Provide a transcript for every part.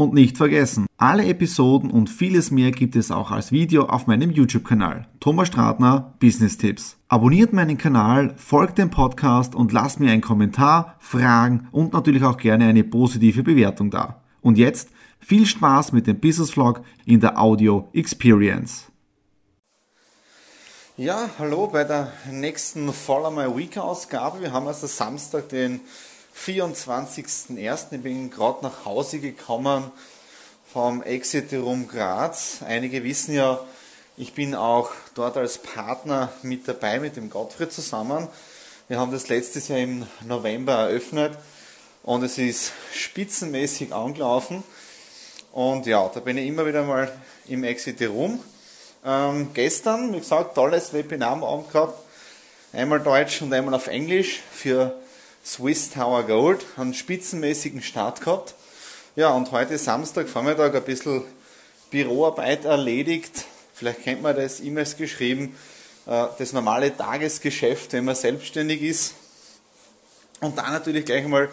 Und nicht vergessen, alle Episoden und vieles mehr gibt es auch als Video auf meinem YouTube-Kanal. Thomas Stratner Business Tipps. Abonniert meinen Kanal, folgt dem Podcast und lasst mir einen Kommentar, Fragen und natürlich auch gerne eine positive Bewertung da. Und jetzt viel Spaß mit dem Business Vlog in der Audio Experience. Ja, hallo bei der nächsten Follow My Week Ausgabe. Wir haben also Samstag, den 24.01. Ich bin gerade nach Hause gekommen vom Exit Room Graz. Einige wissen ja, ich bin auch dort als Partner mit dabei mit dem Gottfried zusammen. Wir haben das letztes Jahr im November eröffnet und es ist spitzenmäßig angelaufen. Und ja, da bin ich immer wieder mal im Exit Room. Ähm, gestern, wie gesagt, tolles Webinar am Abend gehabt. Einmal Deutsch und einmal auf Englisch für Swiss Tower Gold, einen spitzenmäßigen Start gehabt. Ja, und heute Samstag Vormittag ein bisschen Büroarbeit erledigt. Vielleicht kennt man das, E-Mails geschrieben, äh, das normale Tagesgeschäft, wenn man selbstständig ist. Und dann natürlich gleich mal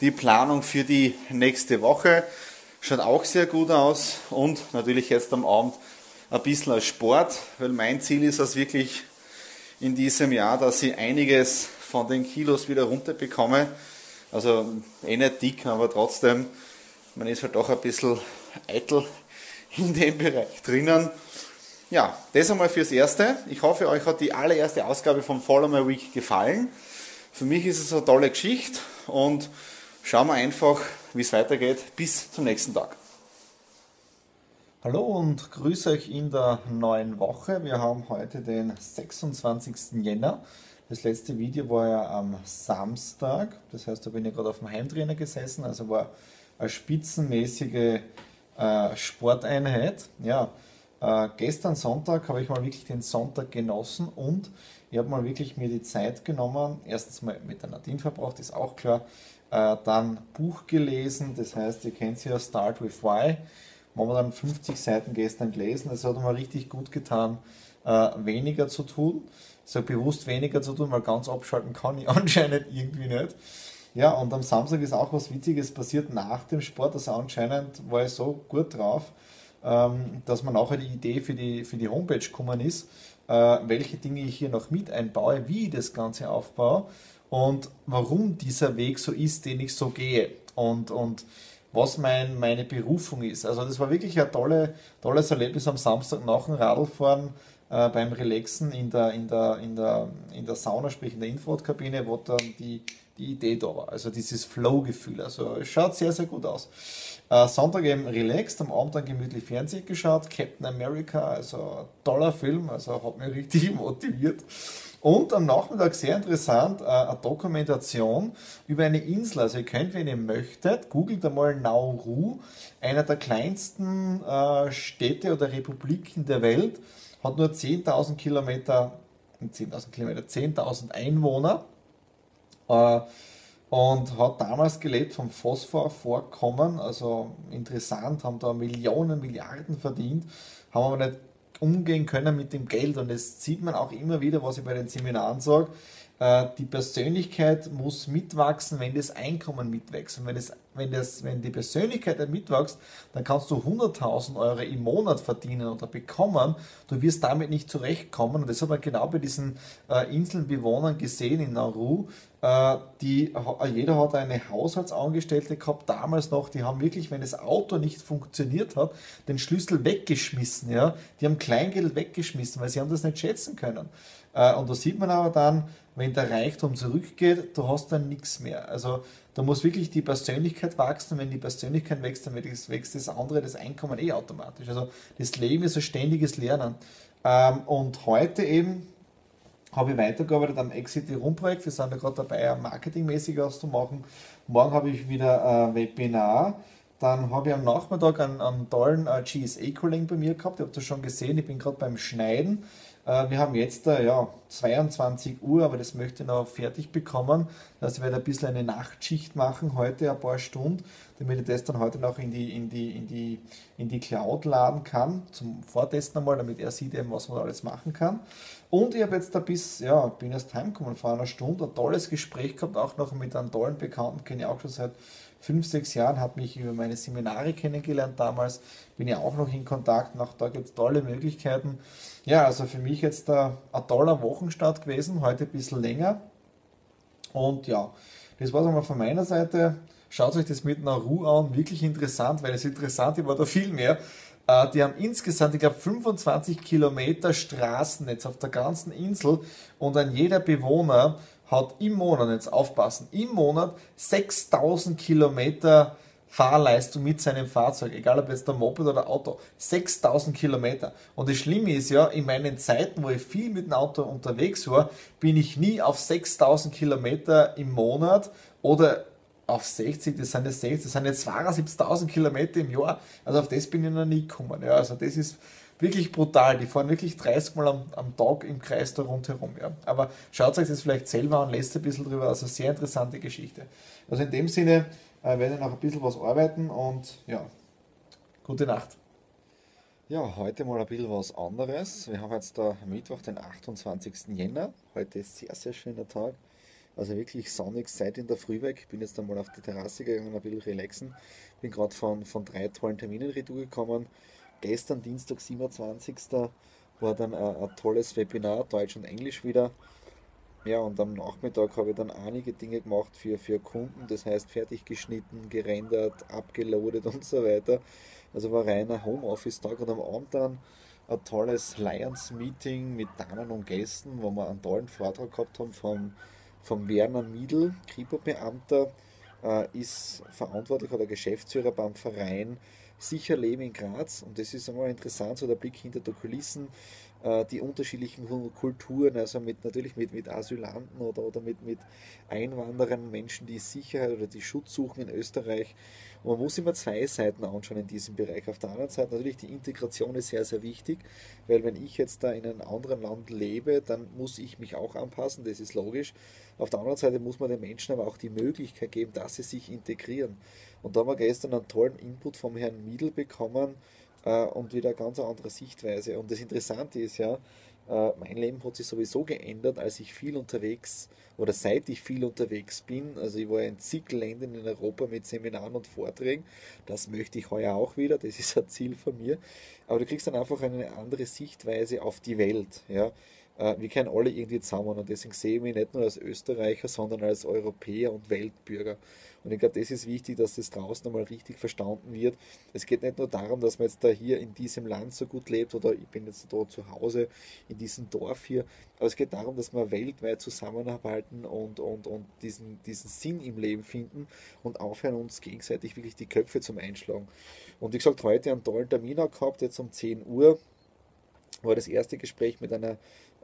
die Planung für die nächste Woche. Schaut auch sehr gut aus. Und natürlich jetzt am Abend ein bisschen als Sport, weil mein Ziel ist es wirklich in diesem Jahr, dass ich einiges von den Kilos wieder runterbekomme. Also eh nicht dick, aber trotzdem, man ist halt doch ein bisschen eitel in dem Bereich drinnen. Ja, das einmal fürs Erste. Ich hoffe, euch hat die allererste Ausgabe von Follow My Week gefallen. Für mich ist es eine tolle Geschichte und schauen wir einfach, wie es weitergeht. Bis zum nächsten Tag. Hallo und grüße euch in der neuen Woche. Wir haben heute den 26. Jänner. Das letzte Video war ja am Samstag, das heißt, da bin ich gerade auf dem Heimtrainer gesessen, also war eine spitzenmäßige äh, Sporteinheit. Ja, äh, gestern Sonntag habe ich mal wirklich den Sonntag genossen und ich habe mal wirklich mir die Zeit genommen, erstens mal mit der Nadine verbraucht, ist auch klar, äh, dann Buch gelesen, das heißt, ihr kennt ja Start with Why, haben wir dann 50 Seiten gestern gelesen, das hat mir richtig gut getan, äh, weniger zu tun so bewusst weniger zu tun, weil ganz abschalten kann ich anscheinend irgendwie nicht. Ja, und am Samstag ist auch was Witziges passiert nach dem Sport. Also anscheinend war ich so gut drauf, ähm, dass man nachher die Idee für die, für die Homepage gekommen ist, äh, welche Dinge ich hier noch mit einbaue, wie ich das Ganze aufbaue und warum dieser Weg so ist, den ich so gehe. Und, und was mein, meine Berufung ist. Also das war wirklich ein tolle, tolles Erlebnis am Samstag nach dem Radlfahren äh, beim Relaxen in der, in, der, in, der, in der Sauna, sprich in der Infrarotkabine, wo dann die, die Idee da war. Also dieses Flow-Gefühl. Also es schaut sehr, sehr gut aus. Äh, Sonntag eben relaxed, am Abend dann gemütlich Fernsehen geschaut. Captain America, also toller Film, also hat mich richtig motiviert. Und am Nachmittag sehr interessant, äh, eine Dokumentation über eine Insel. Also ihr könnt, wenn ihr möchtet, googelt einmal Nauru, einer der kleinsten äh, Städte oder Republiken der Welt hat nur 10.000 Kilometer, 10.000 Kilometer, 10.000 Einwohner äh, und hat damals gelebt vom Phosphorvorkommen, also interessant, haben da Millionen, Milliarden verdient, haben aber nicht umgehen können mit dem Geld. Und das sieht man auch immer wieder, was ich bei den Seminaren sage, äh, die Persönlichkeit muss mitwachsen, wenn das Einkommen mitwächst. Und wenn, das, wenn, das, wenn die Persönlichkeit mitwächst, dann kannst du 100.000 Euro im Monat verdienen oder bekommen. Du wirst damit nicht zurechtkommen. Und das hat man genau bei diesen äh, Inselbewohnern gesehen in Nauru. Äh, die, jeder hat eine Haushaltsangestellte gehabt, damals noch, die haben wirklich, wenn das Auto nicht funktioniert hat, den Schlüssel weggeschmissen. Ja? Die haben Kleingeld weggeschmissen, weil sie haben das nicht schätzen können. Äh, und da sieht man aber dann, wenn der Reichtum zurückgeht, du hast dann nichts mehr. Also da muss wirklich die Persönlichkeit wachsen. Wenn die Persönlichkeit wächst, dann wächst das andere, das Einkommen eh automatisch. Also das Leben ist ein ständiges Lernen. Ähm, und heute eben habe ich weitergearbeitet am Exit Room Projekt. Wir sind ja gerade dabei, marketingmäßig was zu machen. Morgen habe ich wieder ein Webinar Dann habe ich am Nachmittag einen, einen tollen äh, GSA-Kollegen bei mir gehabt. Ihr habt das schon gesehen, ich bin gerade beim Schneiden. Äh, wir haben jetzt ja, 22 Uhr, aber das möchte ich noch fertig bekommen. Das werde ein bisschen eine Nachtschicht machen, heute ein paar Stunden, damit ich das dann heute noch in die, in die, in die, in die Cloud laden kann, zum Vortesten einmal, damit er sieht eben, was man alles machen kann. Und ich habe jetzt da bis, ja, bin erst heimgekommen vor einer Stunde, ein tolles Gespräch gehabt, auch noch mit einem tollen Bekannten, kenne ich auch schon seit fünf, sechs Jahren, habe mich über meine Seminare kennengelernt damals, bin ja auch noch in Kontakt, auch da gibt es tolle Möglichkeiten. Ja, also für mich jetzt da ein toller Wochenstart gewesen, heute ein bisschen länger. Und ja, das war es einmal von meiner Seite. Schaut euch das mit Nauru an, wirklich interessant, weil es interessant war da viel mehr. Äh, die haben insgesamt, ich glaube, 25 Kilometer Straßennetz auf der ganzen Insel und an jeder Bewohner hat im Monat, jetzt aufpassen, im Monat 6000 Kilometer Fahrleistung mit seinem Fahrzeug, egal ob jetzt der Moped oder Auto, 6000 Kilometer. Und das Schlimme ist ja, in meinen Zeiten, wo ich viel mit dem Auto unterwegs war, bin ich nie auf 6000 Kilometer im Monat oder auf 60, das sind jetzt 60, das sind jetzt 72.000 Kilometer im Jahr. Also auf das bin ich noch nie gekommen. Ja, also das ist wirklich brutal. Die fahren wirklich 30 Mal am, am Tag im Kreis da rundherum. Ja. Aber schaut euch das vielleicht selber an, lest ein bisschen drüber. Also sehr interessante Geschichte. Also in dem Sinne äh, werde ich noch ein bisschen was arbeiten und ja, gute Nacht. Ja, heute mal ein bisschen was anderes. Wir haben jetzt da Mittwoch, den 28. Jänner. Heute ist sehr, sehr schöner Tag. Also wirklich sonnig seit in der Früh weg. Bin jetzt einmal auf die Terrasse gegangen, ein bisschen relaxen. Bin gerade von, von drei tollen Terminen retour gekommen gestern, Dienstag, 27. war dann ein, ein, tolles Webinar, Deutsch und Englisch wieder. Ja, und am Nachmittag habe ich dann einige Dinge gemacht für, für Kunden, das heißt fertig geschnitten, gerendert, abgeloadet und so weiter. Also war reiner Homeoffice-Tag und am Abend dann ein tolles Lions-Meeting mit Damen und Gästen, wo wir einen tollen Vortrag gehabt haben vom, vom Werner Miedl, Kripo-Beamter, äh, ist verantwortlich oder Geschäftsführer beim Verein sicher leben in Graz. Und das ist einmal interessant, so der Blick hinter die Kulissen, die unterschiedlichen Kulturen, also mit natürlich mit, mit Asylanten oder, oder mit, mit Einwanderern, Menschen, die Sicherheit oder die Schutz suchen in Österreich. Und man muss immer zwei Seiten anschauen in diesem Bereich. Auf der anderen Seite natürlich die Integration ist sehr, sehr wichtig, weil wenn ich jetzt da in einem anderen Land lebe, dann muss ich mich auch anpassen, das ist logisch. Auf der anderen Seite muss man den Menschen aber auch die Möglichkeit geben, dass sie sich integrieren. Und da haben wir gestern einen tollen Input vom Herrn Miedl bekommen äh, und wieder eine ganz andere Sichtweise. Und das Interessante ist ja, äh, mein Leben hat sich sowieso geändert, als ich viel unterwegs oder seit ich viel unterwegs bin. Also ich war in zig Ländern in Europa mit Seminaren und Vorträgen. Das möchte ich heuer auch wieder. Das ist ein Ziel von mir. Aber du kriegst dann einfach eine andere Sichtweise auf die Welt. Ja? Äh, wir kennen alle irgendwie zusammen und deswegen sehe ich mich nicht nur als Österreicher, sondern als Europäer und Weltbürger. Und ich glaube, das ist wichtig, dass das draußen einmal richtig verstanden wird. Es geht nicht nur darum, dass man jetzt da hier in diesem Land so gut lebt oder ich bin jetzt da zu Hause in diesem Dorf hier, aber es geht darum, dass wir weltweit zusammenarbeiten und, und, und diesen, diesen Sinn im Leben finden und aufhören, uns gegenseitig wirklich die Köpfe zum Einschlagen. Und wie gesagt, heute einen tollen Termin gehabt, jetzt um 10 Uhr war das erste Gespräch mit einer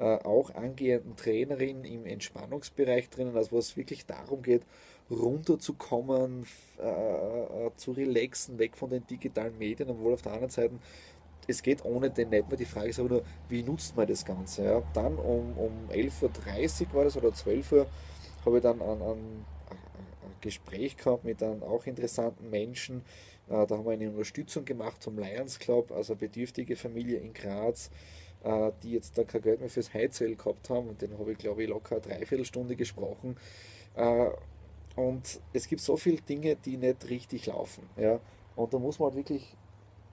auch angehenden Trainerin im Entspannungsbereich drinnen, also wo es wirklich darum geht, runterzukommen, äh, äh, zu relaxen, weg von den digitalen Medien, obwohl auf der anderen Seite es geht ohne den nicht mehr. Die Frage ist aber nur, wie nutzt man das Ganze? Ja? Dann um, um 11.30 Uhr war das oder 12 Uhr habe ich dann ein, ein, ein Gespräch gehabt mit einem auch interessanten Menschen. Äh, da haben wir eine Unterstützung gemacht zum Lions Club, also bedürftige Familie in Graz, äh, die jetzt da kein Geld mehr fürs Heizöl gehabt haben. Und den habe ich, glaube ich, locker eine Dreiviertelstunde gesprochen. Äh, und es gibt so viele Dinge, die nicht richtig laufen. Ja? Und da muss man halt wirklich,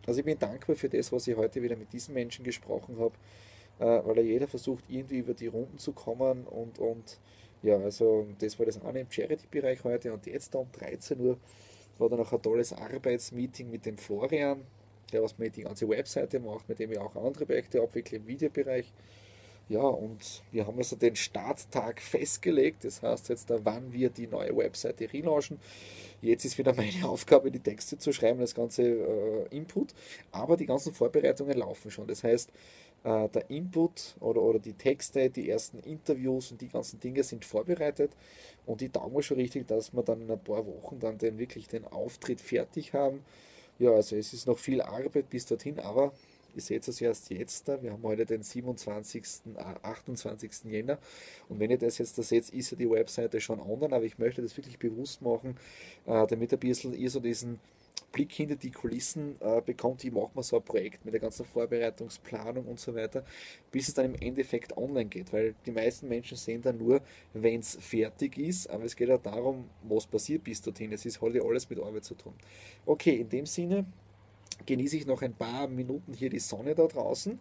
also ich bin dankbar für das, was ich heute wieder mit diesen Menschen gesprochen habe, äh, weil ja jeder versucht, irgendwie über die Runden zu kommen und, und ja, also das war das eine im Charity-Bereich heute und jetzt um 13 Uhr war dann noch ein tolles Arbeitsmeeting mit dem Florian, der was mir die ganze Webseite macht, mit dem ich auch andere Projekte abwickle im Videobereich. Ja, und wir haben also den Starttag festgelegt. Das heißt jetzt, wann wir die neue Webseite relaunchen. Jetzt ist wieder meine Aufgabe, die Texte zu schreiben, das ganze äh, Input. Aber die ganzen Vorbereitungen laufen schon. Das heißt, äh, der Input oder, oder die Texte, die ersten Interviews und die ganzen Dinge sind vorbereitet. Und ich tauge mir schon richtig, dass wir dann in ein paar Wochen dann den, wirklich den Auftritt fertig haben. Ja, also es ist noch viel Arbeit bis dorthin, aber ihr seht es erst jetzt da. Wir haben heute den 27., äh, 28. Jänner. Und wenn ihr das jetzt da seht, ist ja die Webseite schon online, aber ich möchte das wirklich bewusst machen, äh, damit ein bisschen ihr so diesen Blick hinter die Kulissen äh, bekommt, wie macht man so ein Projekt mit der ganzen Vorbereitungsplanung und so weiter, bis es dann im Endeffekt online geht, weil die meisten Menschen sehen dann nur, wenn es fertig ist, aber es geht auch darum, was passiert bis dorthin. Es ist halt ja alles mit Arbeit zu tun. Okay, in dem Sinne genieße ich noch ein paar Minuten hier die Sonne da draußen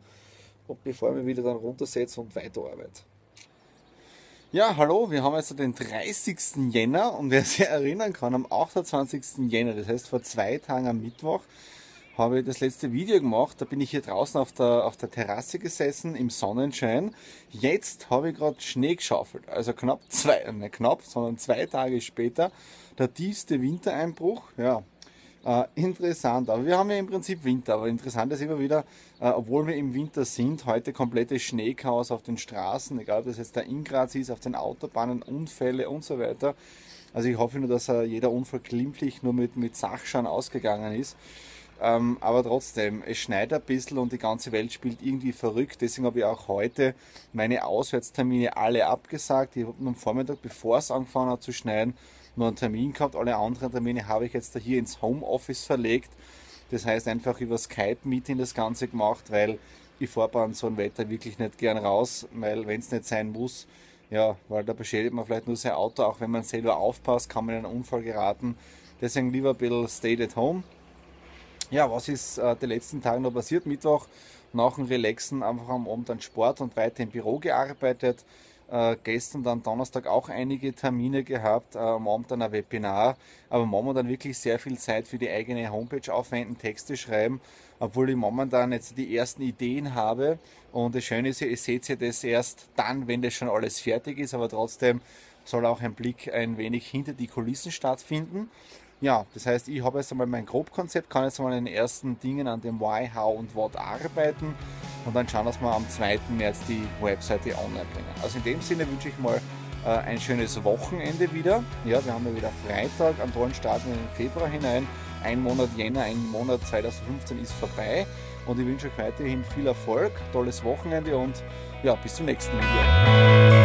und bevor ich mich wieder dann runtersetze und weiterarbeite. Ja, hallo, wir haben also den 30. Jänner und wer sich erinnern kann, am 28. Jänner, das heißt vor zwei Tagen am Mittwoch, habe ich das letzte Video gemacht. Da bin ich hier draußen auf der, auf der Terrasse gesessen im Sonnenschein. Jetzt habe ich gerade Schnee geschaufelt. Also knapp zwei, nicht knapp, sondern zwei Tage später. Der tiefste Wintereinbruch. Ja, äh, interessant, aber wir haben ja im Prinzip Winter, aber interessant ist immer wieder, äh, obwohl wir im Winter sind, heute komplettes Schneechaos auf den Straßen, egal ob das jetzt der Ingraz ist, auf den Autobahnen, Unfälle und so weiter. Also ich hoffe nur, dass äh, jeder Unfall glimpflich nur mit, mit Sachschaden ausgegangen ist. Ähm, aber trotzdem, es schneit ein bisschen und die ganze Welt spielt irgendwie verrückt. Deswegen habe ich auch heute meine Auswärtstermine alle abgesagt. Ich habe am Vormittag, bevor es angefangen hat zu schneien, nur einen Termin gehabt. Alle anderen Termine habe ich jetzt hier ins Homeoffice verlegt. Das heißt einfach über Skype-Meeting das Ganze gemacht, weil ich fahre bei so einem Wetter wirklich nicht gern raus, weil wenn es nicht sein muss, ja, weil da beschädigt man vielleicht nur sein Auto, auch wenn man selber aufpasst, kann man in einen Unfall geraten. Deswegen lieber ein bisschen stay at home. Ja, was ist äh, die letzten Tage noch passiert? Mittwoch nach dem Relaxen einfach am Abend an Sport und weiter im Büro gearbeitet. Äh, gestern dann Donnerstag auch einige Termine gehabt, äh, am Abend dann ein Webinar, aber momentan wirklich sehr viel Zeit für die eigene Homepage aufwenden, Texte schreiben, obwohl ich momentan jetzt die ersten Ideen habe. Und das Schöne ist ihr seht ja das erst dann, wenn das schon alles fertig ist, aber trotzdem soll auch ein Blick ein wenig hinter die Kulissen stattfinden. Ja, das heißt, ich habe jetzt einmal mein Grobkonzept, kann jetzt mal in den ersten Dingen an dem Why, How und What arbeiten und dann schauen, dass wir am 2. März die Webseite online bringen. Also in dem Sinne wünsche ich mal äh, ein schönes Wochenende wieder. Ja, wir haben ja wieder Freitag, am tollen Start in den Februar hinein. Ein Monat Jänner, ein Monat 2015 ist vorbei und ich wünsche euch weiterhin viel Erfolg, tolles Wochenende und ja, bis zum nächsten Video.